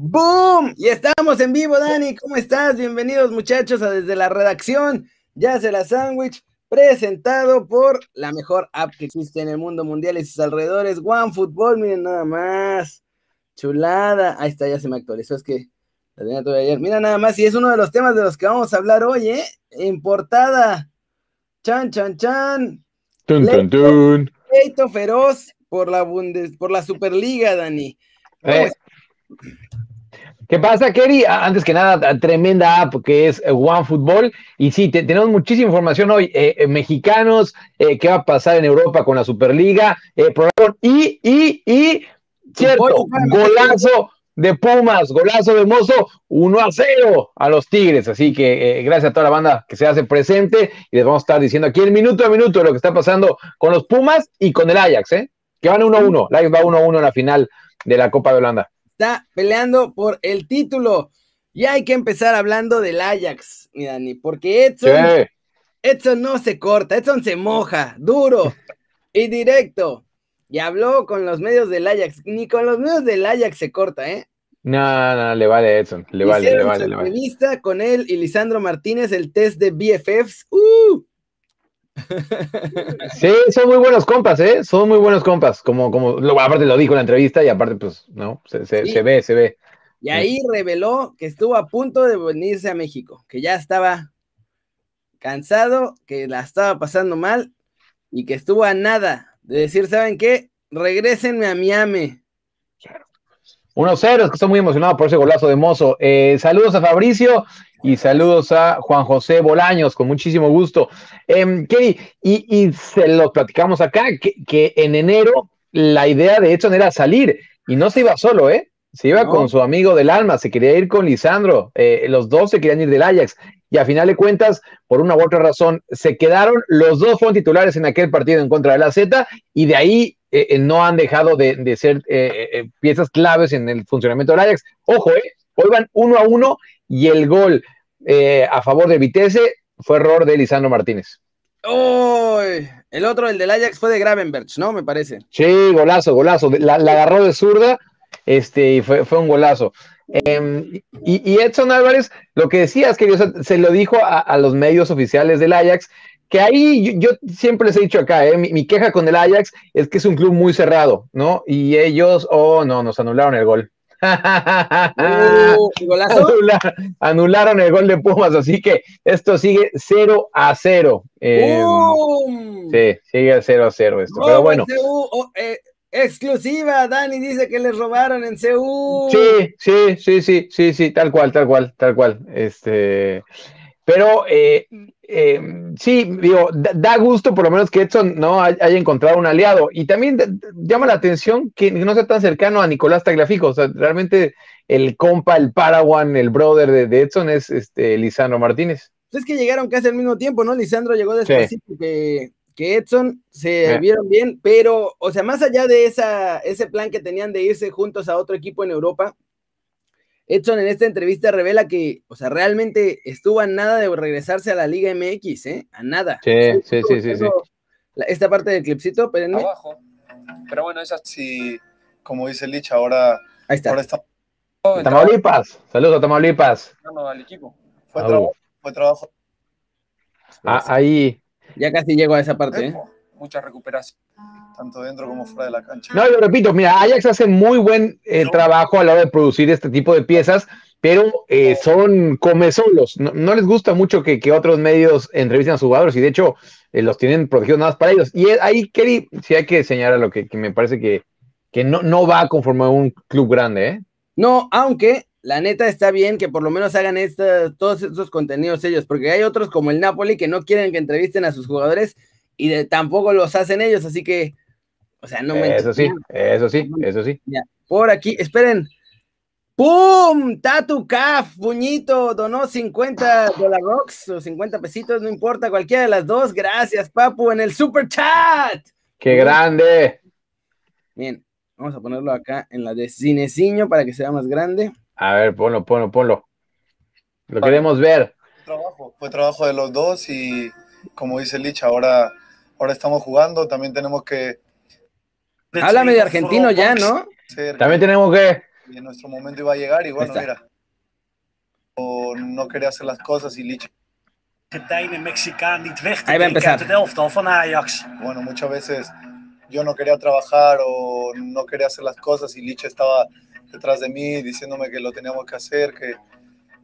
¡Boom! Y estamos en vivo, Dani. ¿Cómo estás? Bienvenidos, muchachos, a desde la redacción. Ya se la sándwich, presentado por la mejor app que existe en el mundo mundial y sus alrededores, OneFootball. Miren nada más. Chulada. Ahí está, ya se me actualizó. Es que la tenía todavía ayer. Mira nada más, y es uno de los temas de los que vamos a hablar hoy, ¿eh? En portada. Chan, chan, chan. Tun, tun, tun. Feroz por la Bundes, por la Superliga, Dani. Eh, ¿Qué pasa, Kerry? Ah, Antes que nada, tremenda app que es eh, OneFootball. Y sí, te- tenemos muchísima información hoy. eh, eh, mexicanos, eh, qué va a pasar en Europa con la Superliga. eh, y, y, y, cierto, golazo de Pumas, golazo de Mozo, 1 a 0 a los Tigres. Así que eh, gracias a toda la banda que se hace presente. Y les vamos a estar diciendo aquí el minuto a minuto de lo que está pasando con los Pumas y con el Ajax, ¿eh? Que van 1 a 1. El Ajax va 1 a 1 en la final de la Copa de Holanda. Está peleando por el título. Y hay que empezar hablando del Ajax, mi Dani, porque Edson. Edson no se corta, Edson se moja, duro y directo. Y habló con los medios del Ajax. Ni con los medios del Ajax se corta, ¿eh? No, no, le vale Edson, le vale, le vale, su le vale. entrevista con él y Lisandro Martínez, el test de BFFs. ¡Uh! Sí, son muy buenos compas, ¿eh? Son muy buenos compas, como, como, lo- aparte lo dijo en la entrevista y aparte, pues, no, se, se, Sí. se ve, se ve. Y ahí reveló que estuvo a punto de venirse a México, que ya estaba cansado, que la estaba pasando mal y que estuvo a nada de decir, ¿saben qué? Regrésenme a Miami. 1-0, es que estoy muy emocionado por ese golazo de Mozo. Eh, saludos a Fabricio y saludos a Juan José Bolaños, con muchísimo gusto. Em, Kerry, y, y se lo platicamos acá, que, que en enero la idea de Edson era salir y no se iba solo, ¿eh? Se iba No. con su amigo del alma, se quería ir con Lisandro, eh, los dos se querían ir del Ajax y a final de cuentas, por una u otra razón, se quedaron, los dos fueron titulares en aquel partido en contra de la Z y de ahí eh, eh, no han dejado de, de ser eh, eh, piezas claves en el funcionamiento del Ajax. Ojo, eh, hoy van uno a uno y el gol eh, a favor de Vitesse fue error de Lisandro Martínez. ¡Uy! El otro, el del Ajax, fue de Gravenberch, ¿no? Me parece. Sí, golazo, golazo. La, la agarró de zurda este, y fue, fue un golazo. Em, y, y Edson Álvarez, lo que decía es que o sea, se lo dijo a, a los medios oficiales del Ajax, que ahí yo, yo siempre les he dicho acá, eh, mi, mi queja con el Ajax es que es un club muy cerrado, ¿no? Y ellos, oh no, nos anularon el gol. ¡Uh! Anularon el gol de Pumas, así que esto sigue 0 a 0. Em, ¡Bum! sí, sigue 0 a 0 esto. Pero bueno. CU, oh, eh, exclusiva, Dani dice que les robaron en CU. Sí, sí, sí, sí, sí, sí, tal cual, tal cual, tal cual. Este, pero eh, eh, sí, digo, da, da gusto por lo menos que Edson no hay- haya encontrado un aliado. Y también llama la atención que no sea tan cercano a Nicolás Tagliafico. O sea, realmente el compa, el Paraguan, el brother de, de Edson es este Lisandro Martínez. Es que llegaron casi al mismo tiempo, ¿no? Lisandro llegó después que, que Edson, se Sí. vieron bien, pero, o sea, más allá de esa, ese plan que tenían de irse juntos a otro equipo en Europa, Edson en esta entrevista revela que, o sea, realmente estuvo a nada de regresarse a la Liga MX, ¿eh? A nada. Sí, sí, sí, sí, sí. La- Esta parte del clipcito, espérenme. abajo. Pero bueno, esa sí, como dice Lich, ahora, Ahí está. ahora está. Tamaulipas, saludos a Tamaulipas. al equipo. Fue, Ah, trabajo, fue trabajo. Ah, ahí. Ya casi llego a esa parte, ¿eh? Mucha recuperación, tanto dentro como fuera de la cancha. No, yo repito, mira, Ajax hace muy buen eh, No. trabajo a la hora de producir este tipo de piezas, pero eh, son comezolos. No, no les gusta mucho que, que otros medios entrevisten a sus jugadores y de hecho eh, los tienen protegidos nada más para ellos. Y ahí, Kerry, sí hay que señalar lo que, que me parece que, que no, no va a conformar un club grande, ¿eh? No, aunque la neta está bien que por lo menos hagan esta- todos estos contenidos ellos, porque hay otros como el Napoli que no quieren que entrevisten a sus jugadores y de- tampoco los hacen ellos, así que, o sea, no me Eso sí, eso sí, eso sí. Por aquí, esperen. ¡Pum! Tatu Caf, puñito, donó 50 dólares rocks o 50 pesitos, no importa, cualquiera de las dos. Gracias, Papu, en el super chat. ¡Qué grande! Bien, vamos a ponerlo acá en la de Cineciño para que sea más grande. A ver, ponlo, ponlo, ponlo. Lo Vale. queremos ver. Trabajo, fue trabajo de los dos y como dice Lich, ahora, ahora estamos jugando, también tenemos que... Háblame de argentino ya, ¿no? Ser- También tenemos que que nuestro momento iba a llegar y bueno, mira, no quería hacer las cosas y Lich. Mexicaan niet weg te uit het elftal van Ajax. Bueno, muchas veces yo no quería trabajar o no quería hacer las cosas y Lich estaba detrás de mí diciéndome que lo teníamos que hacer, que,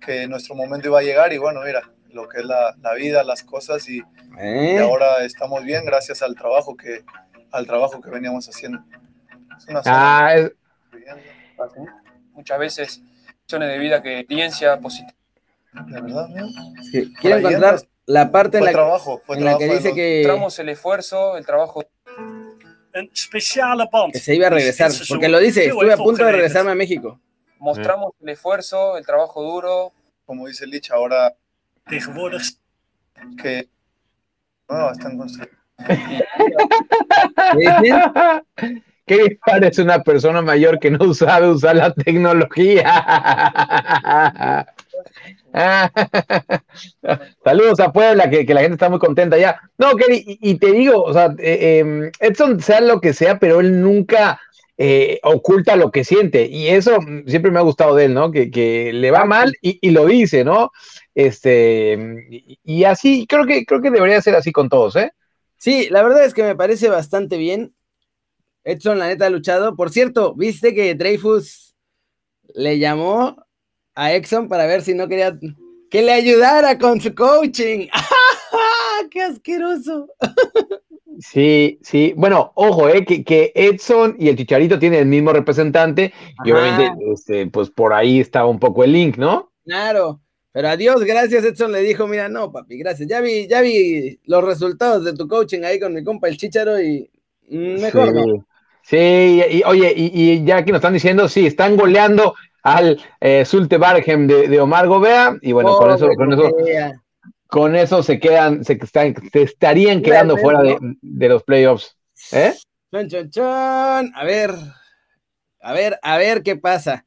que nuestro momento iba a llegar y bueno, mira, lo que es la, la vida, las cosas y, y, ¿Eh? ahora estamos bien gracias al trabajo que, al trabajo que veníamos haciendo. Es una Ah, es- Muchas veces acciones de vida que experiencia positiva. ¿De verdad, amigo? Sí, Quiero encontrar andas. la parte en la, trabajo, fue en la que dice que, Mostramos el esfuerzo, el trabajo. Que se iba a regresar, porque lo dice, estuve a punto de regresarme a México. Mostramos el esfuerzo, el trabajo duro. como dice Lich, ahora que no, están construyendo. ¿Qué parece una persona mayor que no sabe usar la tecnología? Saludos a Puebla, que, que la gente está muy contenta ya. No, Kerry, y, te digo, o sea, eh, eh, Edson sea lo que sea, pero él nunca eh, oculta lo que siente. Y eso siempre me ha gustado de él, ¿no? Que, le va mal y, y lo dice, ¿no? Este, y, y así, creo que, creo que debería ser así con todos, ¿eh? Sí, la verdad es que me parece bastante bien. Edson, la neta, ha luchado. Por cierto, ¿viste que Dreyfus le llamó a Exxon para ver si no quería que le ayudara con su coaching? ¡Qué asqueroso! Sí, sí. Bueno, ojo, eh, que, que Edson y el Chicharito tienen el mismo representante y obviamente, este, pues por ahí estaba un poco el link, ¿no? Claro. Pero adiós, gracias. Edson le dijo: Mira, no, papi, gracias. Ya vi, ya vi los resultados de tu coaching ahí con mi compa el Chicharo y mejor sí. no. Sí, y, oye, y, y, ya que nos están diciendo, sí, están goleando al eh, Sulte Bargem de, de, Omar Gobea, y bueno, con eso, con eso, con eso se quedan, se, están, se estarían quedando fuera de, de, los playoffs. ¿Eh? Chon, chon, chon. A ver, a ver, a ver qué pasa.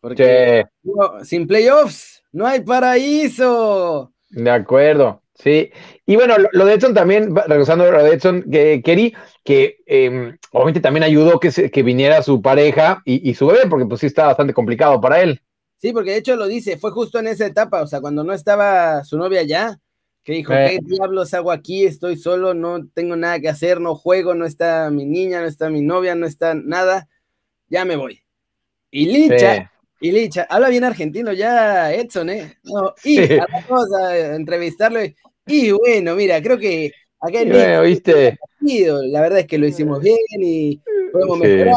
Porque sí. no, sin playoffs no hay paraíso. De acuerdo. Sí, y bueno, lo, lo de Edson también, regresando a lo de Edson, que Kerry, que eh, obviamente también ayudó que, se, que viniera su pareja y, y, su bebé, porque pues sí está bastante complicado para él. Sí, porque de hecho lo dice, fue justo en esa etapa, o sea, cuando no estaba su novia ya, que dijo, eh. ¿qué diablos hago aquí? Estoy solo, no tengo nada que hacer, no juego, no está mi niña, no está mi novia, no está nada, ya me voy. Y Licha. Y Licha, habla bien argentino ya Edson, ¿eh? No, y sí. a entrevistarlo y bueno, mira, creo que acá en bueno, ¿viste? la verdad es que lo hicimos bien y podemos sí. mejorar.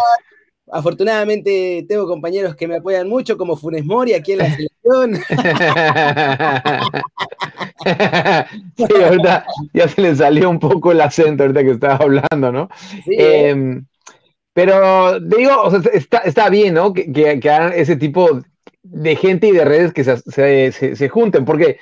Afortunadamente tengo compañeros que me apoyan mucho, como Funes Mori aquí en la selección. sí, ahorita ya se le salió un poco el acento ahorita que estaba hablando, ¿no? Sí, eh, pero digo, o sea, está, está bien, ¿no? Que, que, que, hagan ese tipo de gente y de redes que se, se, se, se junten, porque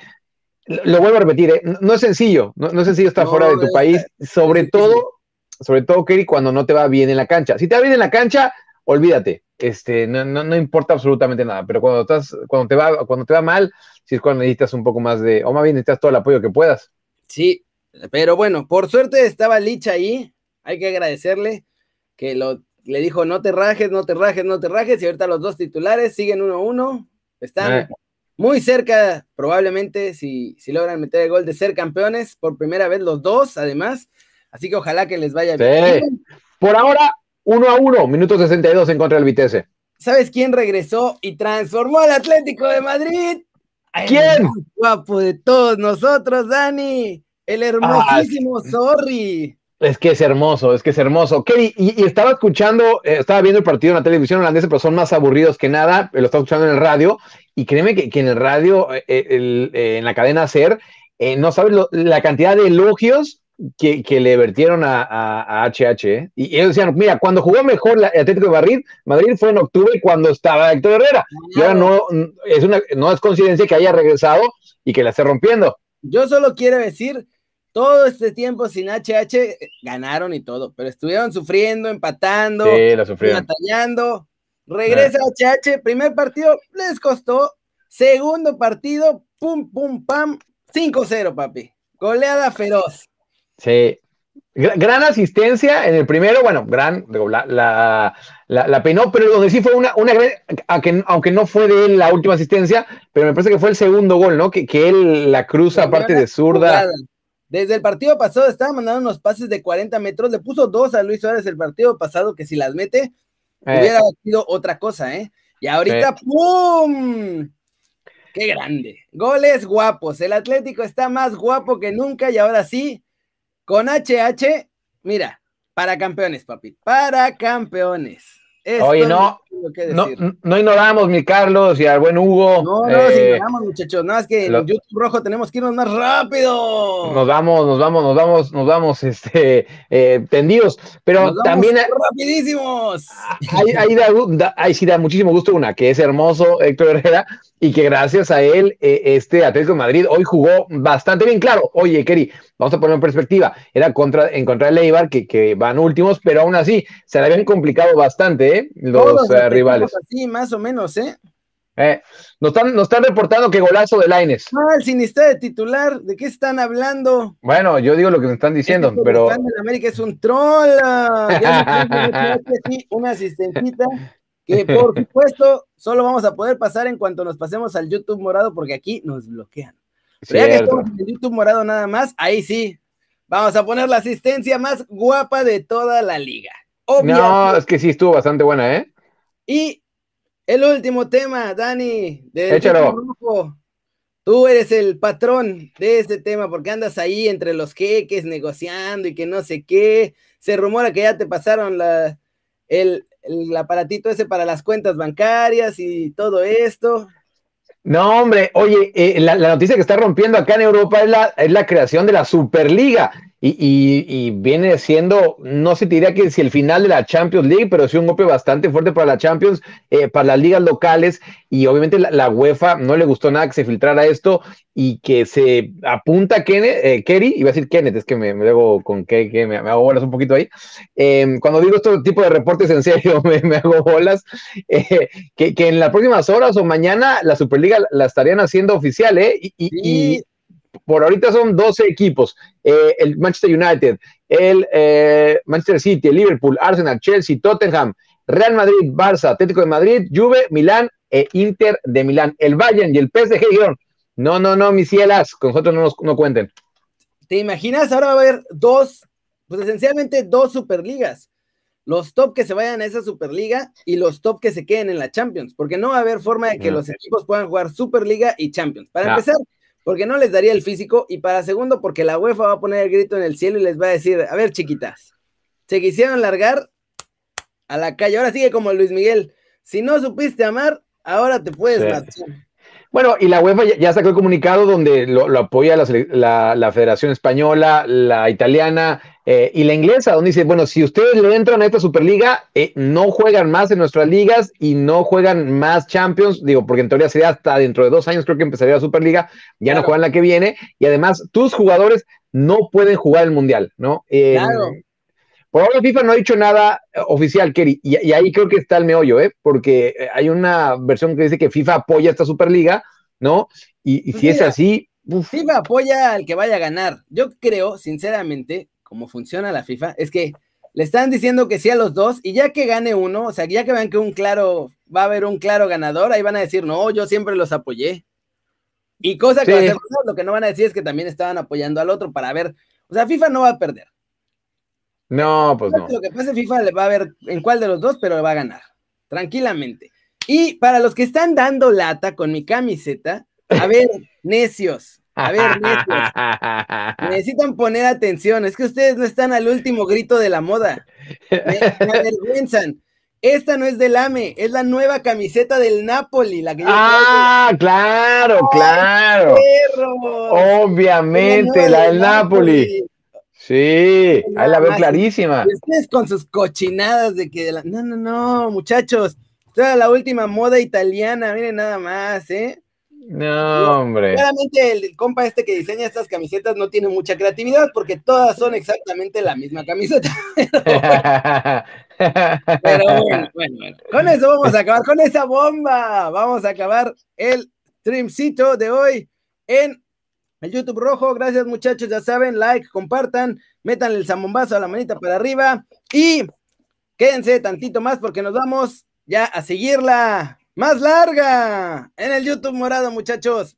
lo vuelvo a repetir, ¿eh? no es sencillo, no, no es sencillo estar no, fuera de tu país, sobre todo, sobre todo, Kerry, cuando no te va bien en la cancha. Si te va bien en la cancha, olvídate, este, no, no, no, importa absolutamente nada, pero cuando estás, cuando te va, cuando te va mal, si es cuando necesitas un poco más de, o más bien necesitas todo el apoyo que puedas. Sí, pero bueno, por suerte estaba Licha ahí, hay que agradecerle que lo, le dijo no te rajes, no te rajes, no te rajes, y ahorita los dos titulares siguen uno a uno, están eh. muy cerca, probablemente, si, si logran meter el gol de ser campeones, por primera vez los dos, además, así que ojalá que les vaya sí. bien. Por ahora, uno a uno, minuto 62 en contra del Vitesse. ¿Sabes quién regresó y transformó al Atlético de Madrid? ¿Quién? El guapo de todos nosotros, Dani. El hermosísimo ah, Sorry. Es que es hermoso, es que es hermoso. Kerry, y, y estaba escuchando, eh, estaba viendo el partido en la televisión holandesa, pero son más aburridos que nada. Lo estaba escuchando en el radio. Y créeme que, que en el radio, eh, el, eh, en la cadena SER, no sabes lo, la cantidad de elogios que, que, le vertieron a, a, a HH. ¿eh? Y ellos decían, mira, cuando jugó mejor el Atlético de Madrid, Madrid fue en octubre cuando estaba Héctor Herrera. Y ahora no es, una, no es coincidencia que haya regresado y que la esté rompiendo. Yo solo quiero decir, todo este tiempo sin HH ganaron y todo, pero estuvieron sufriendo, empatando, sí, la batallando. Regresa ah. HH, primer partido les costó, segundo partido, pum, pum, pam, 5-0, papi. Goleada feroz. Sí, Gran asistencia en el primero, bueno, gran, la, la, la, peinó, pero donde sí fue una, una aunque, aunque no fue de él la última asistencia, pero me parece que fue el segundo gol, ¿no? Que, que él la cruza aparte de zurda. Desde el partido pasado estaba mandando unos pases de 40 metros, le puso dos a Luis Suárez el partido pasado, que si las mete, eh. hubiera sido otra cosa, ¿eh? Y ahorita, ¡pum! ¡Qué grande! Goles guapos. El Atlético está más guapo que nunca y ahora sí, con HH, mira, para campeones, papi, para campeones. Oye, no, no, ignoramos, mi Carlos, y al buen Hugo. No, no eh, ignoramos, muchachos. No, es que en YouTube Rojo tenemos que irnos más rápido. Nos vamos, nos vamos, nos vamos, nos vamos este, eh, tendidos. Pero también. ¡Rapidísimos! Ahí, sí da muchísimo gusto una, que es hermoso Héctor Herrera, y que gracias a él, eh, este Atlético de Madrid hoy jugó bastante bien. Claro, oye, Kerry, vamos a poner en perspectiva, era contra, en contra de Leibar, que, que van últimos, pero aún así se le habían complicado bastante, ¿eh? Los eh, rivales. Sí, más o menos, ¿eh? Eh, nos, están, nos están reportando que golazo de Laines. Ah, el Sinister de titular, ¿de qué están hablando? Bueno, yo digo lo que me están diciendo, este pero. El América es un troll. Ya una asistentita que por supuesto solo vamos a poder pasar en cuanto nos pasemos al YouTube morado porque aquí nos bloquean. Pero ya que estamos en el YouTube morado nada más, ahí sí, vamos a poner la asistencia más guapa de toda la liga. No, es que sí estuvo bastante buena, ¿eh? Y el último tema, Dani, de Échalo. Tú eres el patrón de este tema porque andas ahí entre los queques negociando y que no sé qué. Se rumora que ya te pasaron la, el, el aparatito ese para las cuentas bancarias y todo esto. No, hombre, oye, eh, la, noticia que está rompiendo acá en Europa es la, es la creación de la Superliga. Y, viene siendo, no se diría que si el final de la Champions League, pero sí un golpe bastante fuerte para la Champions, eh, para las ligas locales. Y obviamente la, UEFA no le gustó nada que se filtrara esto y que se apunta Kenneth, eh, Kerry, iba a decir Kenneth, es que me, me con que, me, hago bolas un poquito ahí. Em, cuando digo este tipo de reportes en serio, me, hago bolas, eh, que, en las próximas horas o mañana la Superliga la estarían haciendo oficial, ¿eh? y por ahorita son 12 equipos, eh, el Manchester United, el eh, Manchester City, el Liverpool, Arsenal, Chelsea, Tottenham, Real Madrid, Barça, Atlético de Madrid, Juve, Milán e Inter de Milán. El Bayern y el PSG dijeron, no, no, no, mis cielas, con nosotros no nos no cuenten. ¿Te imaginas? Ahora va a haber dos, pues esencialmente dos Superligas. Los top que se vayan a esa Superliga y los top que se queden en la Champions, porque no va a haber forma de que los equipos puedan jugar Superliga y Champions. Para empezar, porque no les daría el físico, y para segundo, porque la UEFA va a poner el grito en el cielo y les va a decir, a ver, chiquitas, se quisieron largar a la calle, ahora sigue como Luis Miguel, si no supiste amar, ahora te puedes bueno, y la UEFA ya, sacó el comunicado donde lo, apoya la, Federación Española, la italiana eh, y la inglesa, donde dice, bueno, si ustedes le entran a esta Superliga, eh, no juegan más en nuestras ligas y no juegan más Champions, digo, porque en teoría sería hasta dentro de dos años creo que empezaría la Superliga, ya no juegan la que viene, y además tus jugadores no pueden jugar el Mundial, ¿no? Eh, claro. Por ahora FIFA no ha dicho nada oficial, Kerry, y, ahí creo que está el meollo, ¿eh? porque hay una versión que dice que FIFA apoya esta Superliga, ¿no? Y, si es así... FIFA apoya al que vaya a ganar. Yo creo, sinceramente, cómo funciona la FIFA, es que le están diciendo que sí a los dos, y ya que gane uno, o sea, ya que vean que un claro, va a haber un claro ganador, ahí van a decir, no, yo siempre los apoyé. Y cosa que lo que no van a decir es que también estaban apoyando al otro para ver, o sea, FIFA no va a perder. No, pues no. Lo que pasa FIFA le va a ver en cuál de los dos, pero va a ganar. Tranquilamente. Y para los que están dando lata con mi camiseta, a ver, necios. A ver, necios. Necesitan poner atención. Es que ustedes no están al último grito de la moda. Me, avergüenzan. Esta no es del AME, es la nueva camiseta del Napoli. La que ah, claro, claro. Obviamente, la del Napoli. Sí, ahí la veo clarísima. Ustedes con sus cochinadas de que. No, no, no, muchachos. Toda la última moda italiana, miren nada más, ¿eh? No, hombre. Claramente el compa este que diseña estas camisetas no tiene mucha creatividad porque todas son exactamente la misma camiseta. Pero bueno, bueno, bueno. Con eso vamos a acabar, con esa bomba. Vamos a acabar el streamcito de hoy en el YouTube rojo. Gracias, muchachos. Ya saben, like, compartan, metan el zambombazo a la manita para arriba y quédense tantito más porque nos vamos ya a seguirla más larga en el YouTube morado, muchachos.